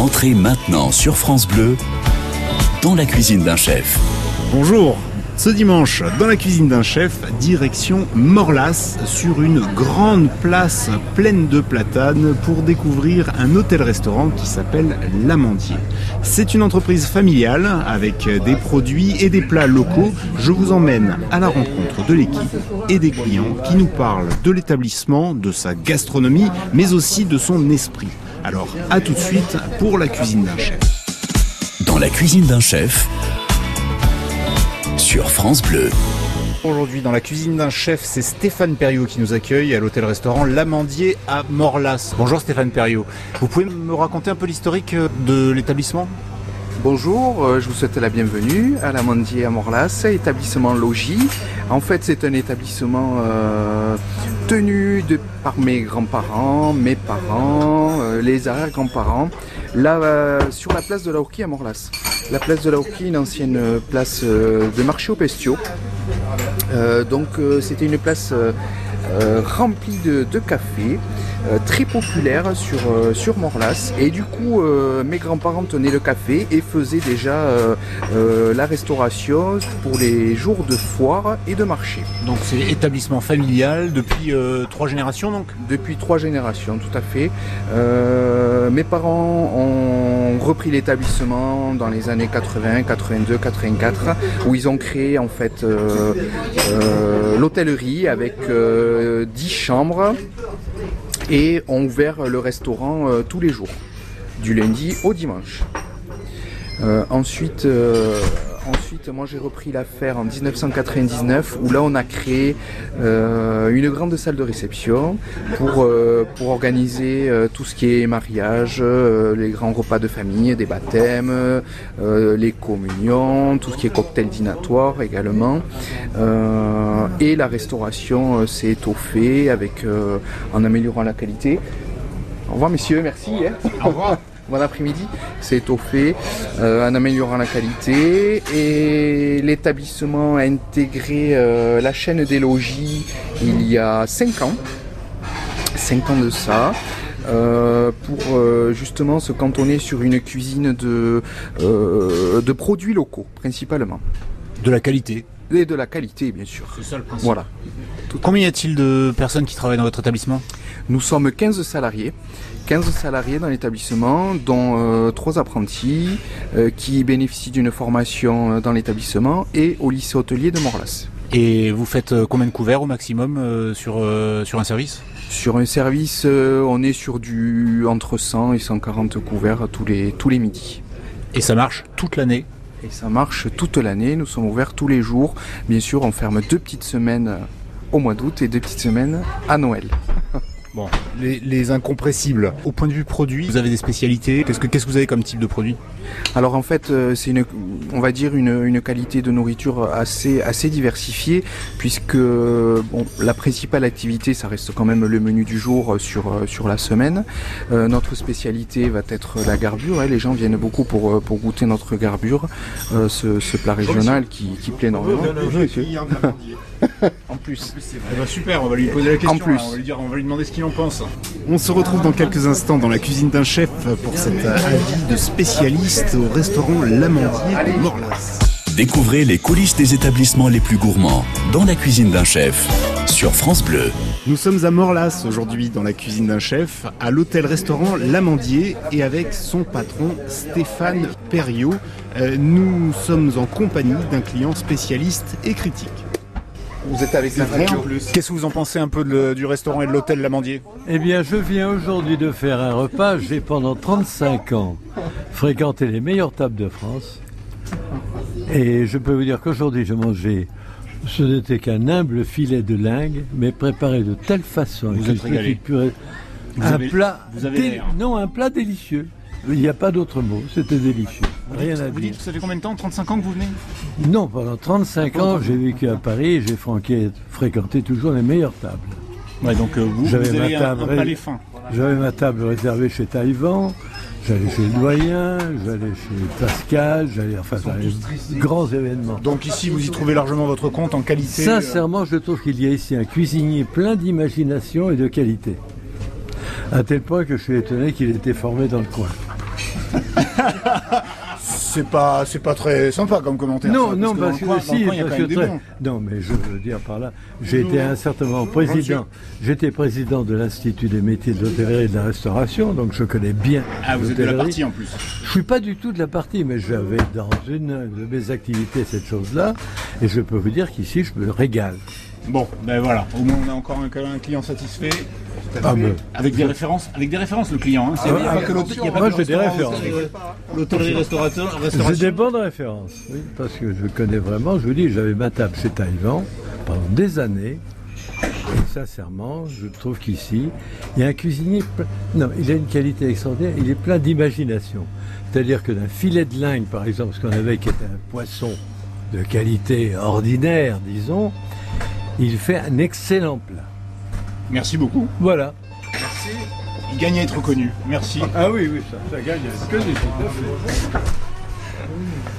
Entrez maintenant sur France Bleu dans la cuisine d'un chef. Bonjour ce dimanche, dans la cuisine d'un chef, direction Morlas, sur une grande place pleine de platanes pour découvrir un hôtel-restaurant qui s'appelle L'Amandier. C'est une entreprise familiale avec des produits et des plats locaux. Je vous emmène à la rencontre de l'équipe et des clients qui nous parlent de l'établissement, de sa gastronomie, mais aussi de son esprit. Alors, à tout de suite pour la cuisine d'un chef. Dans la cuisine d'un chef, sur France Bleu. Aujourd'hui, dans la cuisine d'un chef, c'est Stéphane Perriot qui nous accueille à l'hôtel-restaurant L'Amandier à Morlas. Bonjour Stéphane Perriot. Vous pouvez me raconter un peu l'historique de l'établissement? Bonjour, euh, je vous souhaite la bienvenue à l'Amandier à Morlas, établissement logis. En fait, c'est un établissement euh, tenu par mes grands-parents, mes parents, euh, les arrière-grands-parents, là sur la place de la Hourquie à Morlas. La place de la Hourquie, une ancienne place de marché au Pestio. donc c'était une place remplie de, de café. Euh, très populaire sur, euh, sur Morlas. Et du coup, euh, mes grands-parents tenaient le café et faisaient déjà la restauration pour les jours de foire et de marché. Donc c'est établissement familial depuis trois générations donc? Depuis trois générations, tout à fait. mes parents ont repris l'établissement dans les années 80, 82, 84, où ils ont créé en fait l'hôtellerie avec 10 chambres et ont ouvert le restaurant euh, tous les jours, du lundi au dimanche. Euh, ensuite, euh, ensuite, moi j'ai repris l'affaire en 1999 où là on a créé une grande salle de réception pour, pour organiser tout ce qui est mariage, les grands repas de famille, des baptêmes, les communions, tout ce qui est cocktail dînatoire également. et la restauration s'est étoffée avec, en améliorant la qualité. Au revoir messieurs, merci. Hein. Au revoir. Bon après-midi, c'est étoffé euh, en améliorant la qualité et l'établissement a intégré euh, la chaîne des logis il y a 5 ans, 5 ans de ça. Euh, pour justement se cantonner sur une cuisine de, de produits locaux principalement. De la qualité Et de la qualité bien sûr. C'est ça le principe. Voilà. Combien y a-t-il de personnes qui travaillent dans votre établissement? Nous sommes 15 salariés. 15 salariés dans l'établissement, dont 3 euh, apprentis euh, qui bénéficient d'une formation euh, dans l'établissement et au lycée hôtelier de Morlas. Et vous faites combien de couverts au maximum sur, sur un service? Sur un service, on est sur du entre 100 et 140 couverts tous les, tous les midis. Et ça marche toute l'année? Et ça marche toute l'année, nous sommes ouverts tous les jours. Bien sûr, on ferme deux petites semaines au mois d'août et deux petites semaines à Noël. Bon, les, incompressibles. Au point de vue produit, vous avez des spécialités. Qu'est-ce que, qu'est-ce que vous avez comme type de produit? Alors en fait, euh, c'est une, on va dire une, qualité de nourriture assez, assez diversifiée, puisque bon, la principale activité, ça reste quand même le menu du jour sur, sur la semaine. Euh, notre spécialité va être la garbure. Hein. Les gens viennent beaucoup pour, pour goûter notre garbure, euh, ce, plat régional qui, qui plaît énormément. en plus. Eh ben, super, on va lui poser la question. En plus. on, va lui dire, on va lui demander ce qu'il en pense. On se retrouve dans quelques instants dans la cuisine d'un chef pour cet avis de spécialiste au restaurant L'Amandier de Morlas. Découvrez les coulisses des établissements les plus gourmands dans la cuisine d'un chef sur France Bleu. Nous sommes à Morlas aujourd'hui dans la cuisine d'un chef, à l'hôtel-restaurant L'Amandier et avec son patron Stéphane Perriot. Euh, nous sommes en compagnie d'un client spécialiste et critique. Vous êtes avec en plus. Qu'est-ce que vous en pensez un peu du restaurant et de l'hôtel Lamandier Eh bien, je viens aujourd'hui de faire un repas. J'ai pendant 35 ans fréquenté les meilleures tables de France. Et je peux vous dire qu'aujourd'hui, je mangeais. Ce n'était qu'un humble filet de lingue, mais préparé de telle façon. Vous êtes régalé. un plat. non, un plat délicieux. Il n'y a pas d'autre mot, c'était délicieux. Rien à vous dire. ça fait combien de temps 35 ans que vous venez? Non, pendant 35 ans, j'ai vécu à Paris et j'ai fréquenté toujours les meilleures tables. Ouais, donc euh, vous, j'avais ma table, J'avais ma table réservée chez Taïwan, j'allais chez le doyen, j'allais chez Pascal, j'allais enfin dans les grands événements. Donc ici, vous y trouvez largement votre compte en qualité euh Sincèrement, je trouve qu'il y a ici un cuisinier plein d'imagination et de qualité. À tel point que je suis étonné qu'il ait été formé dans le coin. c'est pas c'est pas très sympa comme commentaire. Non, non, parce, que, si, non, mais je veux dire par là, j'ai été un certain moment président. J'étais président de l'Institut des métiers de l'hôtellerie et de la restauration, donc je connais bien. Ah, vous êtes de la partie en plus. Je suis pas du tout de la partie, mais j'avais dans une de mes activités cette chose-là, et je peux vous dire qu'ici je me régale. Bon, ben voilà, au moins on a encore un, client satisfait. Ah, avec des références, avec des références le client. Hein. Ah, il pas que Moi j'ai des références. L'hôtellerie restaurateur, J'ai des bonnes références, oui, parce que je connais vraiment. Je vous dis, j'avais ma table chez Taïwan pendant des années. Et sincèrement, je trouve qu'ici, il y a un cuisinier. Non, il a une qualité extraordinaire. Il est plein d'imagination. C'est-à-dire que d'un filet de lingue, par exemple, ce qu'on avait qui était un poisson de qualité ordinaire, disons, il fait un excellent plat. Merci beaucoup. Voilà. Merci. Il gagne à être reconnu. Merci. Ah oui, oui, ça, ça gagne à être connu.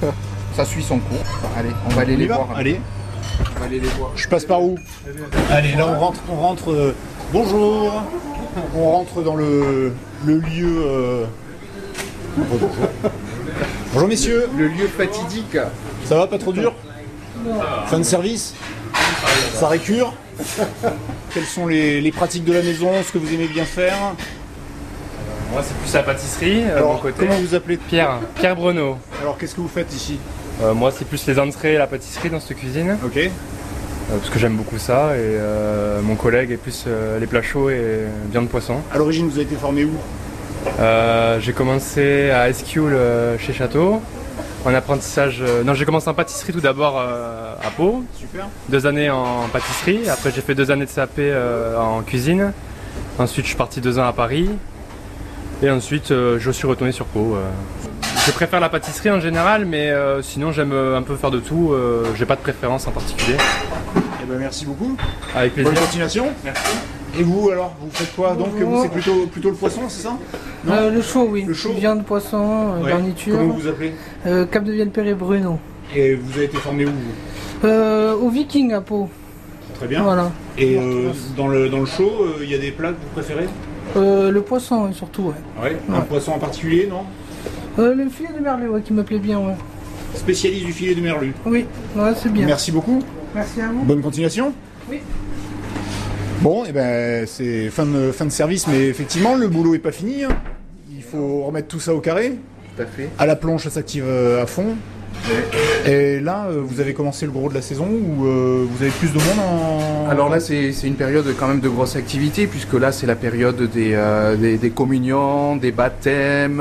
Ça suit son cours. Allez, on va aller les voir. Allez. On va aller les voir. Je passe par où Allez, là on rentre. On rentre euh, bonjour. On rentre dans le, le lieu. Euh, bonjour messieurs. Le lieu fatidique. Ça va, pas trop dur Fin de service ça récure Quelles sont les, pratiques de la maison, ce que vous aimez bien faire? Moi, c'est plus la pâtisserie. Euh, Alors, côté. Comment vous appelez? Pierre. Pierre Bruno. Alors, qu'est-ce que vous faites ici? Euh, Moi, c'est plus les entrées et la pâtisserie dans cette cuisine. Ok. Euh, parce que j'aime beaucoup ça et mon collègue est plus les plats chauds et viande poisson. À l'origine, vous avez été formé où? J'ai commencé à SQ chez Château en apprentissage. Euh, non, j'ai commencé en pâtisserie tout d'abord euh, à Pau. Super. Deux années en pâtisserie. Après, j'ai fait deux années de CAP euh, en cuisine. Ensuite, je suis parti deux ans à Paris. Et ensuite, je suis retourné sur Pau. Je préfère la pâtisserie en général, mais sinon, j'aime un peu faire de tout. j'ai pas de préférence en particulier. Eh ben, merci beaucoup. Avec plaisir. Bonne continuation. Merci. Et vous alors, vous faites quoi Donc vous c'est plutôt, plutôt le poisson, c'est ça euh, Le chaud, oui. Le chaud. Viande, poisson, euh, garniture. Comment vous vous appelez euh, Cap de Viellepère Bruno. Et vous avez été formé où vous euh, Au Viking à Pau. Très bien. Voilà. Et dans, le, dans le chaud, il y a des plats que vous préférez Le poisson, surtout, ouais. ouais. Un poisson en particulier, non Le filet de merlu, ouais, qui me plaît bien, ouais. Spécialiste du filet de merlu Oui, ouais, c'est bien. Merci beaucoup. Merci à vous. Bonne continuation Oui. Bon, et eh ben c'est fin de, fin de service, mais effectivement le boulot est pas fini. Hein. Il faut remettre tout ça au carré. Tout à fait. À la planche, ça s'active euh, à fond. Et là, euh, vous avez commencé le gros de la saison ou euh, vous avez plus de monde en... Alors là, c'est une période quand même de grosse activité, puisque là, c'est la période des, des, communions, des baptêmes,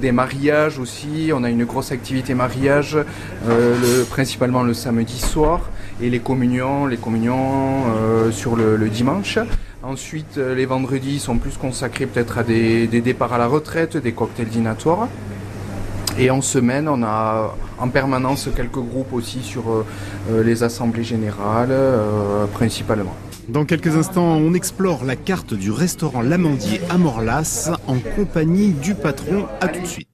des mariages aussi. On a une grosse activité mariage, le, principalement le samedi soir, et les communions, les communions sur le, le dimanche. Ensuite, les vendredis sont plus consacrés peut-être à des, des départs à la retraite, des cocktails dînatoires. Et en semaine, on a en permanence quelques groupes aussi sur euh, euh, les assemblées générales, euh, principalement. Dans quelques instants, on explore la carte du restaurant L'Amandier à Morlas en compagnie du patron. À tout de suite.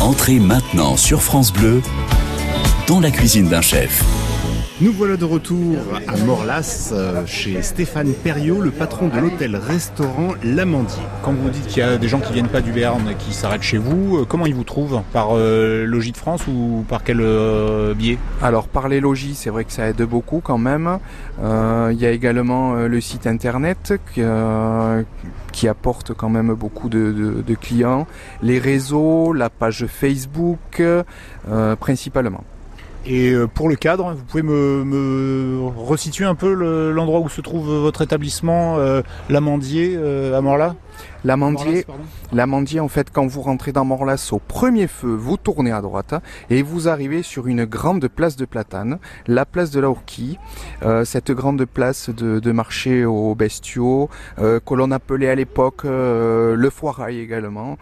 Entrez maintenant sur France Bleu dans la cuisine d'un chef. Nous voilà de retour à Morlas, euh, chez Stéphane Perriot, le patron de l'hôtel-restaurant L'Amandier. Quand vous dites qu'il y a des gens qui viennent pas du Béarn qui s'arrêtent chez vous, euh, comment ils vous trouvent? Par euh, Logis de France ou par quel biais? Alors par les logis, c'est vrai que ça aide beaucoup quand même. Il y a également le site internet qui, apporte quand même beaucoup de, de, clients, les réseaux, la page Facebook principalement. Et euh, pour le cadre, vous pouvez me, me resituer un peu l'endroit où se trouve votre établissement, euh, l'Amandier, euh, à Morla L'amandier, l'amandier, en fait, quand vous rentrez dans Morlas au premier feu, vous tournez à droite et vous arrivez sur une grande place de platane, la place de la euh, cette grande place de, marché aux bestiaux euh, que l'on appelait à l'époque euh, le foirail également.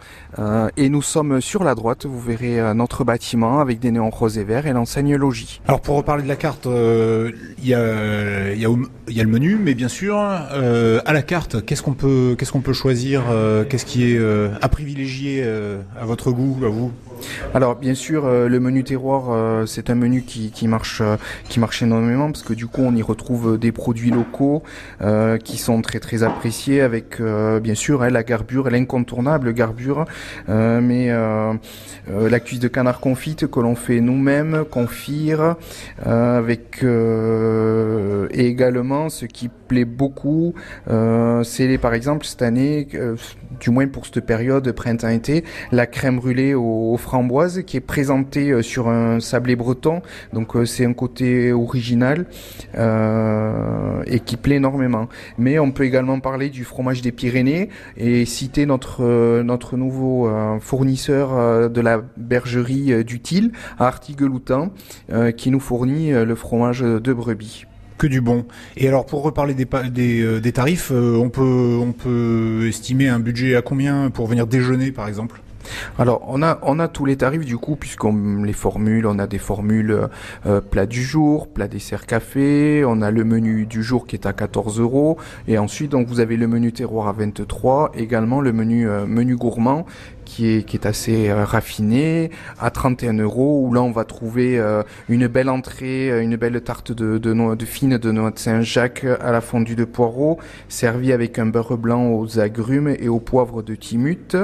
et nous sommes sur la droite, vous verrez notre bâtiment avec des néons roses et verts et l'enseigne logis. Alors pour reparler de la carte, il y a, y, y, a, le menu, mais bien sûr, à la carte, qu'est-ce qu'on peut, qu'est-ce qu'on peut choisir? Euh, qu'est-ce qui est euh, à privilégier euh, à votre goût, à vous? Alors bien sûr, le menu terroir, c'est un menu qui, marche, qui marche énormément parce que du coup, on y retrouve des produits locaux qui sont très très appréciés avec bien sûr hein, la garbure, l'incontournable garbure, mais la cuisse de canard confite que l'on fait nous-mêmes, confire, avec également ce qui plaît beaucoup, c'est par exemple cette année, du moins pour cette période printemps-été, la crème brûlée aux framboises qui est présentée euh, sur un sablé breton. Donc euh, c'est un côté original euh, et qui plaît énormément. Mais on peut également parler du fromage des Pyrénées et citer notre nouveau fournisseur de la bergerie du Til qui nous fournit le fromage de brebis que du bon. Et alors pour reparler des, des, des tarifs, on peut on peut estimer un budget à combien pour venir déjeuner par exemple? Alors on a on a tous les tarifs du coup puisqu'on les formule, on a des formules euh, plat du jour, plat dessert café, on a le menu du jour qui est à 14 euros et ensuite donc vous avez le menu terroir à 23, également le menu euh, menu gourmand qui est, assez euh, raffiné, à 31 euros, où là on va trouver euh, une belle entrée, euh, une belle tarte de, noix, de fine de noix de Saint-Jacques à la fondue de poireaux, servie avec un beurre blanc aux agrumes et au poivre de Timut,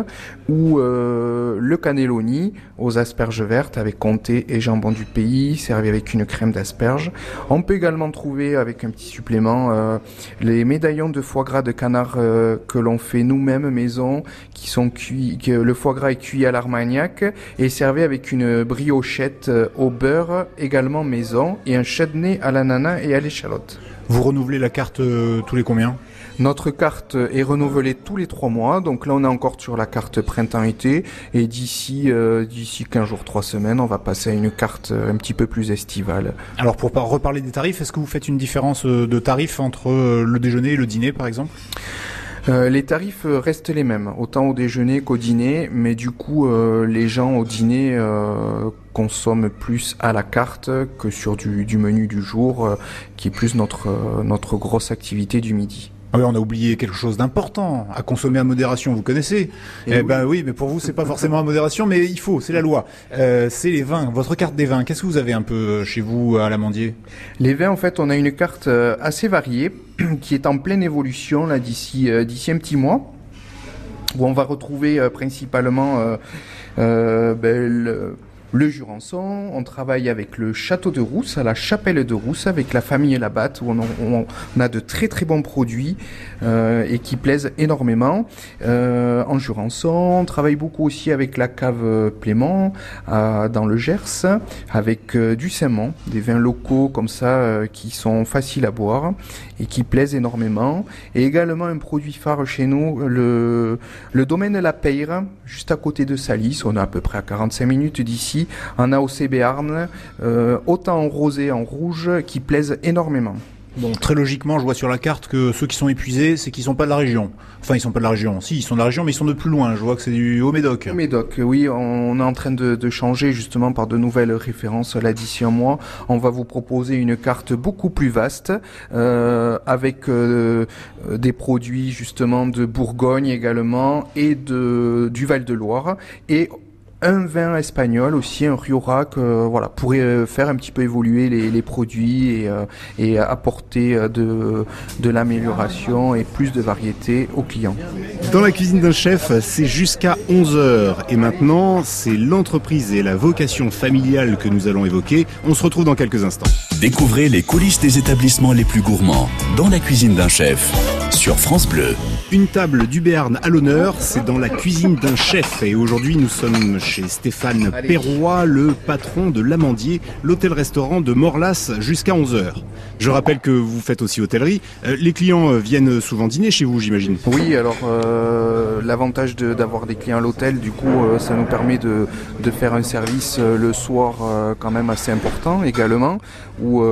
ou le cannelloni aux asperges vertes avec comté et jambon du pays, servi avec une crème d'asperges. On peut également trouver avec un petit supplément les médaillons de foie gras de canard que l'on fait nous-mêmes maison, qui sont cuits, que le foie gras est cuit à l'armagnac et servi avec une briochette euh, au beurre, également maison, et un chutney à l'ananas et à l'échalote. Vous renouvelez la carte euh, tous les combien? Notre carte est renouvelée tous les trois mois, donc là on est encore sur la carte printemps-été, et d'ici euh, d'ici 15 jours, 3 semaines, on va passer à une carte un petit peu plus estivale. Alors pour reparler des tarifs, est-ce que vous faites une différence de tarifs entre le déjeuner et le dîner par exemple? Euh, les tarifs euh, restent les mêmes, autant au déjeuner qu'au dîner, mais du coup, euh, les gens au dîner consomment plus à la carte que sur du, du menu du jour, qui est plus notre, notre grosse activité du midi. Ah oui, on a oublié quelque chose d'important à consommer à modération. Vous connaissez Eh, eh ben oui, mais pour vous c'est pas forcément à modération, mais il faut, c'est la loi. Euh, c'est les vins. Votre carte des vins. Qu'est-ce que vous avez un peu euh, chez vous à l'Amandier? Les vins, en fait, on a une carte euh, assez variée qui est en pleine évolution là d'ici d'ici un petit mois où on va retrouver principalement ben, le, le Jurançon. On travaille avec le château de Rousse, à la chapelle de Rousse, avec la famille Labatte, où on, a de très très bons produits euh, et qui plaisent énormément. Euh, en Jurançon, on travaille beaucoup aussi avec la cave Plément, dans le Gers, avec euh, du Saint-Mont, des vins locaux comme ça qui sont faciles à boire et qui plaisent énormément. Et également un produit phare chez nous, le, domaine La Peyre, juste à côté de Salis. On est à peu près à 45 minutes d'ici en AOC Béarn, euh, autant en rosé, en rouge, qui plaisent énormément. Bon, très logiquement, je vois sur la carte que ceux qui sont épuisés, c'est qu'ils sont pas de la région. Enfin, ils sont pas de la région. Si, ils sont de la région, mais ils sont de plus loin. Je vois que c'est du Haut-Médoc. Haut-Médoc, oui. On est en train de, changer justement par de nouvelles références là d'ici un mois. On va vous proposer une carte beaucoup plus vaste euh, avec euh, des produits justement de Bourgogne également et de du Val-de-Loire et un vin espagnol aussi, un Rioja, que voilà, pourrait euh, faire un petit peu évoluer les, produits et, euh, et apporter euh, de, de l'amélioration et plus de variété aux clients. Dans la cuisine d'un chef, c'est jusqu'à 11h. Et maintenant, c'est l'entreprise et la vocation familiale que nous allons évoquer. On se retrouve dans quelques instants. Découvrez les coulisses des établissements les plus gourmands dans la cuisine d'un chef sur France Bleu. Une table du Béarn à l'honneur, c'est dans la cuisine d'un chef. Et aujourd'hui, nous sommes chez Stéphane Perrois, le patron de l'Amandier, l'hôtel-restaurant de Morlas jusqu'à 11h. Je rappelle que vous faites aussi hôtellerie. Euh, les clients euh, viennent souvent dîner chez vous, j'imagine Oui, alors euh, l'avantage d'avoir des clients à l'hôtel, du coup, ça nous permet de, de, faire un service le soir quand même assez important également, où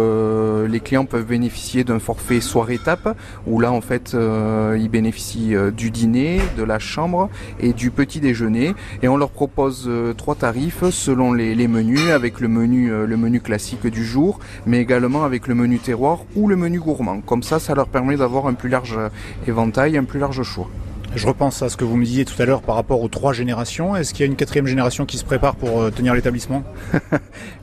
les clients peuvent bénéficier d'un forfait soir-étape, où là, en fait, ils bénéficient du dîner, de la chambre et du petit déjeuner. Et on leur propose trois tarifs selon les, les, menus, avec le menu, le menu classique du jour, mais également avec le menu terroir ou le menu gourmand. Comme ça, ça leur permet d'avoir un plus large éventail, un plus large choix. Je repense à ce que vous me disiez tout à l'heure par rapport aux trois générations. Est-ce qu'il y a une quatrième génération qui se prépare pour euh, tenir l'établissement?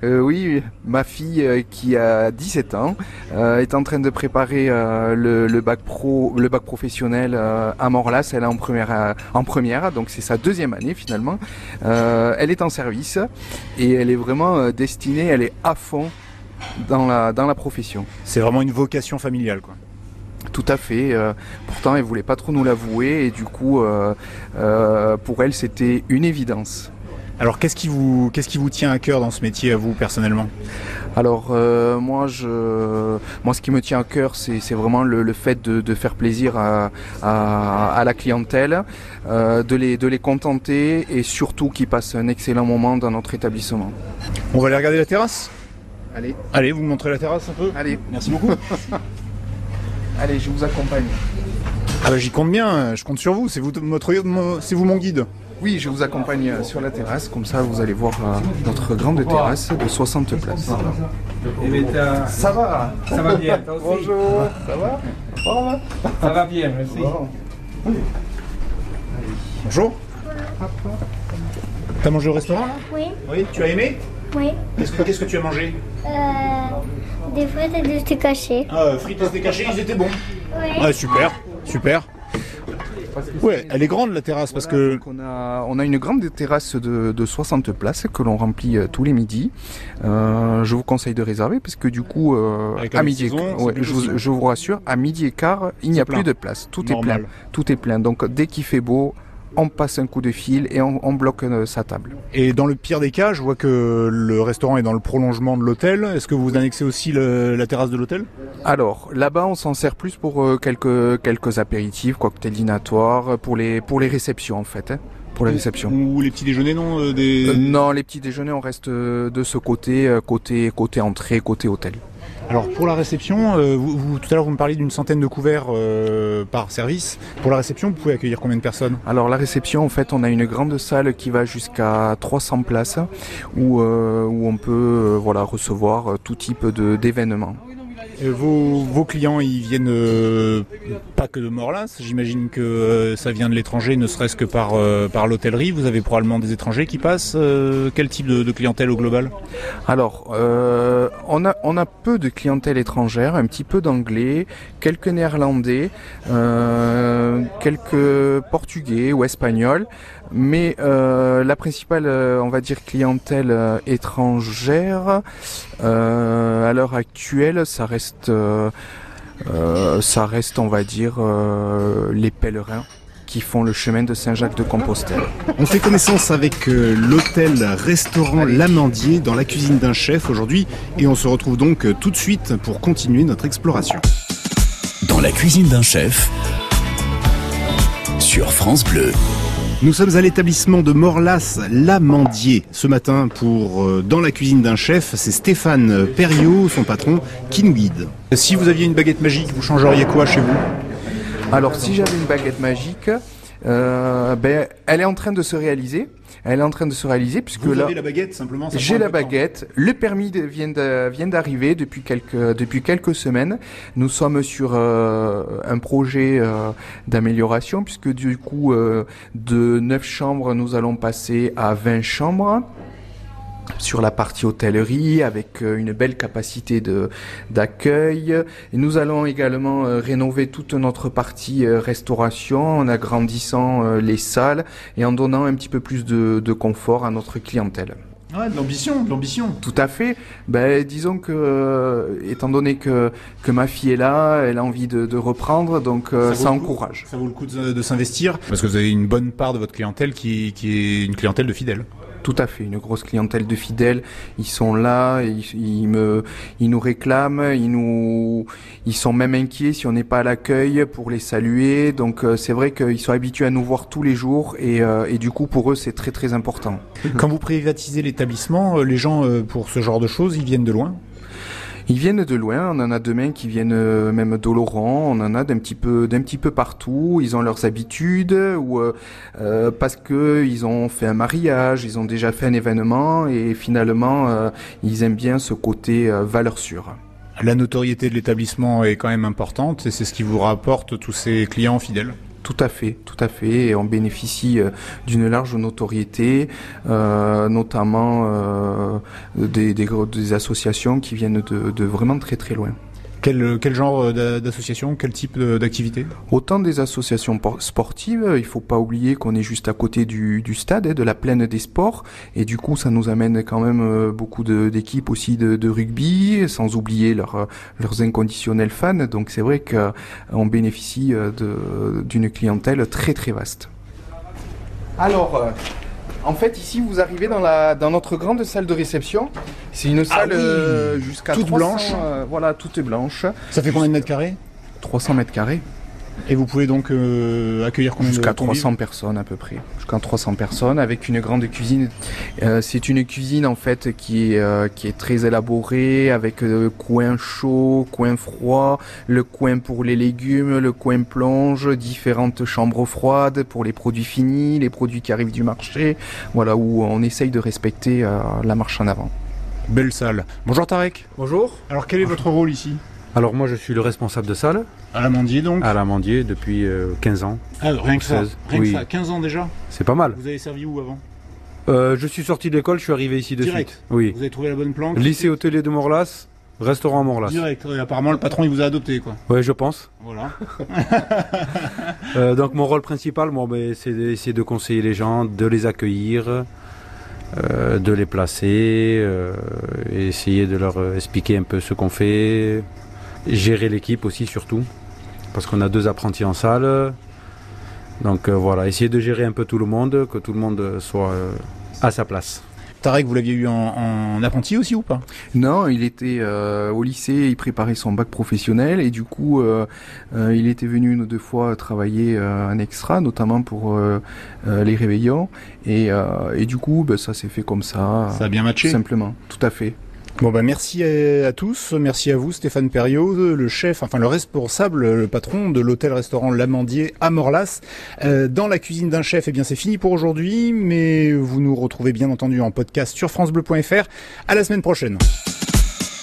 Euh, Oui, ma fille euh, qui a 17 ans est en train de préparer le, bac pro, le bac professionnel à Morlas. Elle est en première, en première, donc c'est sa deuxième année finalement. elle est en service et elle est vraiment destinée, elle est à fond dans la, dans la profession. C'est vraiment une vocation familiale, quoi. Tout à fait. Euh, pourtant, elle voulait pas trop nous l'avouer et du coup, euh, euh, pour elle, c'était une évidence. Alors, qu'est-ce qui vous, qu'est-ce qui vous tient à cœur dans ce métier à vous personnellement? Alors, moi, je, moi, ce qui me tient à cœur, c'est, vraiment le, fait de, faire plaisir à, à, la clientèle, de les, de les contenter et surtout qu'ils passent un excellent moment dans notre établissement. On va aller regarder la terrasse? Allez. Allez, vous me montrez la terrasse un peu? Allez. Merci beaucoup. Allez, je vous accompagne. Ah bah j'y compte bien, je compte sur vous, c'est vous, c'est vous mon guide. Oui, je vous accompagne euh, sur la terrasse, comme ça vous allez voir euh, notre grande terrasse de 60 places. Eh ça va Ça va bien, Bonjour, ça va Ça va bien, merci. Bonjour. T'as mangé au restaurant Oui. Oui, tu as aimé? Oui. Qu'est-ce que, tu as mangé? Euh, Des frites et des steaks cachés. Ah, frites et steaks cachés, ils étaient bons. Oui. Ah, super, super. Ouais, elle est grande la terrasse parce que. On a, on a une grande terrasse de, de 60 places que l'on remplit euh, tous les midis. Euh, je vous conseille de réserver parce que du coup, euh, à midi, je, vous, je, vous, rassure, à midi et quart, il n'y a plus de place. Tout est plein. Tout est plein. Donc dès qu'il fait beau, on passe un coup de fil et on, bloque euh, sa table. Et dans le pire des cas, je vois que le restaurant est dans le prolongement de l'hôtel. Est-ce que vous annexez aussi la terrasse de l'hôtel? Alors là-bas, on s'en sert plus pour euh, quelques quelques apéritifs, cocktails dînatoires, pour les pour les réceptions en fait. Hein, pour les réceptions. Ou les petits déjeuners, non euh, des... Non, les petits déjeuners, on reste de ce côté, côté côté entrée, côté hôtel. Alors pour la réception, euh, vous, tout à l'heure vous me parliez d'une centaine de couverts euh, par service. Pour la réception, vous pouvez accueillir combien de personnes? Alors la réception, en fait, on a une grande salle qui va jusqu'à 300 places où, euh, où on peut voilà, recevoir tout type d'événements. Vos, vos, clients, ils viennent euh, pas que de Morlas. J'imagine que euh, ça vient de l'étranger, ne serait-ce que par, euh, par l'hôtellerie. Vous avez probablement des étrangers qui passent. quel type de, de, clientèle au global? Alors, on, a, on a peu de clientèle étrangère, un petit peu d'anglais, quelques néerlandais, quelques portugais ou espagnols. Mais la principale, on va dire, clientèle étrangère, à l'heure actuelle, ça reste euh, euh, ça reste, on va dire, euh, les pèlerins qui font le chemin de Saint-Jacques-de-Compostelle. On fait connaissance avec l'hôtel-restaurant L'Amandier dans la cuisine d'un chef aujourd'hui et on se retrouve donc tout de suite pour continuer notre exploration. Dans la cuisine d'un chef sur France Bleu. Nous sommes à l'établissement de Morlas Lamandier ce matin pour euh, Dans la cuisine d'un chef. C'est Stéphane Perriot, son patron, qui nous guide. Si vous aviez une baguette magique, vous changeriez quoi chez vous? Alors si j'avais une baguette magique, euh, ben, elle est en train de se réaliser. Elle est en train de se réaliser puisque Vous là, avez la baguette simplement. J'ai la baguette. Le permis vient d'arriver depuis quelques depuis quelques semaines. Nous sommes sur euh, un projet euh, d'amélioration puisque du coup euh, de 9 chambres nous allons passer à 20 chambres sur la partie hôtellerie avec euh, une belle capacité de d'accueil. Nous allons également euh, rénover toute notre partie euh, restauration en agrandissant les salles et en donnant un petit peu plus de, de confort à notre clientèle. Ouais, de l'ambition, de l'ambition. Tout à fait. Ben, disons que, étant donné que, que ma fille est là, elle a envie de, de reprendre, donc ça, encourage. ça vaut le coup de, de s'investir, parce que vous avez une bonne part de votre clientèle qui, qui est une clientèle de fidèles. Tout à fait, une grosse clientèle de fidèles. Ils sont là, ils, nous réclament, ils nous, ils sont même inquiets si on n'est pas à l'accueil pour les saluer. Donc euh, c'est vrai qu'ils sont habitués à nous voir tous les jours et, euh, et du coup pour eux c'est très très important. Quand vous privatisez l'établissement, euh, les gens pour ce genre de choses, ils viennent de loin? Ils viennent de loin, on en a demain qui viennent euh, même d'Oloron, on en a d'un petit peu d'un petit peu partout, ils ont leurs habitudes ou euh, euh, parce que ils ont fait un mariage, ils ont déjà fait un événement et finalement ils aiment bien ce côté valeur sûre. La notoriété de l'établissement est quand même importante et c'est ce qui vous rapporte tous ces clients fidèles. Tout à fait, tout à fait. Et on bénéficie d'une large notoriété, notamment des, des, associations qui viennent de, de vraiment très très loin. Quel, quel genre euh, d'association, quel type d'activité? Autant des associations sportives, il faut pas oublier qu'on est juste à côté du, du stade, hein, de la plaine des sports, et du coup ça nous amène quand même euh, beaucoup d'équipes aussi de, de, rugby, sans oublier leur, leurs inconditionnels fans, donc c'est vrai qu'on bénéficie euh, d'une clientèle très très vaste. Alors, en fait, ici, vous arrivez dans, la, dans notre grande salle de réception. C'est une ah salle euh, jusqu'à toute blanche. Euh, voilà, toute blanche. Ça fait combien de mètres carrés? 300 mètres carrés. Et vous pouvez donc euh, accueillir combien Jusqu'à 300 personnes à peu près. Jusqu'à 300 personnes avec une grande cuisine. Euh, c'est une cuisine en fait qui est, euh, qui est très élaborée avec le coin chaud, coin froid, le coin pour les légumes, le coin plonge, différentes chambres froides pour les produits finis, les produits qui arrivent du marché. Voilà où on essaye de respecter la marche en avant. Belle salle. Bonjour Tarek. Bonjour. Alors quel est votre rôle ici? Alors moi je suis le responsable de salle. À l'Amandier donc À l'Amandier depuis 15 euh, ans. Ah rien que ça Rien que ça, 15 ans déjà C'est pas mal. Vous avez servi où avant euh, Je suis sorti de l'école, je suis arrivé ici de Direct. suite. Oui. Vous avez trouvé la bonne planque Lycée hôtelier de Morlas, restaurant Morlas. Direct, apparemment le patron il vous a adopté quoi. Oui je pense. Voilà. Euh, donc mon rôle principal, moi, ben, c'est d'essayer de conseiller les gens, de les accueillir. de les placer, et essayer de leur expliquer un peu ce qu'on fait, gérer l'équipe aussi surtout, parce qu'on a deux apprentis en salle. Donc euh, voilà, essayer de gérer un peu tout le monde, que tout le monde soit euh, à sa place. Tarek, vous l'aviez eu en, apprenti aussi ou pas? Non, il était euh, au lycée, il préparait son bac professionnel et du coup, il était venu une ou deux fois travailler en extra, notamment pour les réveillons. Et, du coup, ben, ça s'est fait comme ça. Ça a bien matché Simplement, tout à fait. Bon bah merci à, tous, merci à vous Stéphane Perriot, le chef, enfin le responsable, le patron de l'hôtel-restaurant L'Amandier à Morlas. Euh, dans la cuisine d'un chef, eh bien c'est fini pour aujourd'hui, mais vous nous retrouvez bien entendu en podcast sur francebleu.fr. À la semaine prochaine.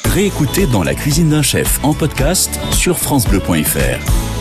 Réécoutez dans la cuisine d'un chef en podcast sur francebleu.fr.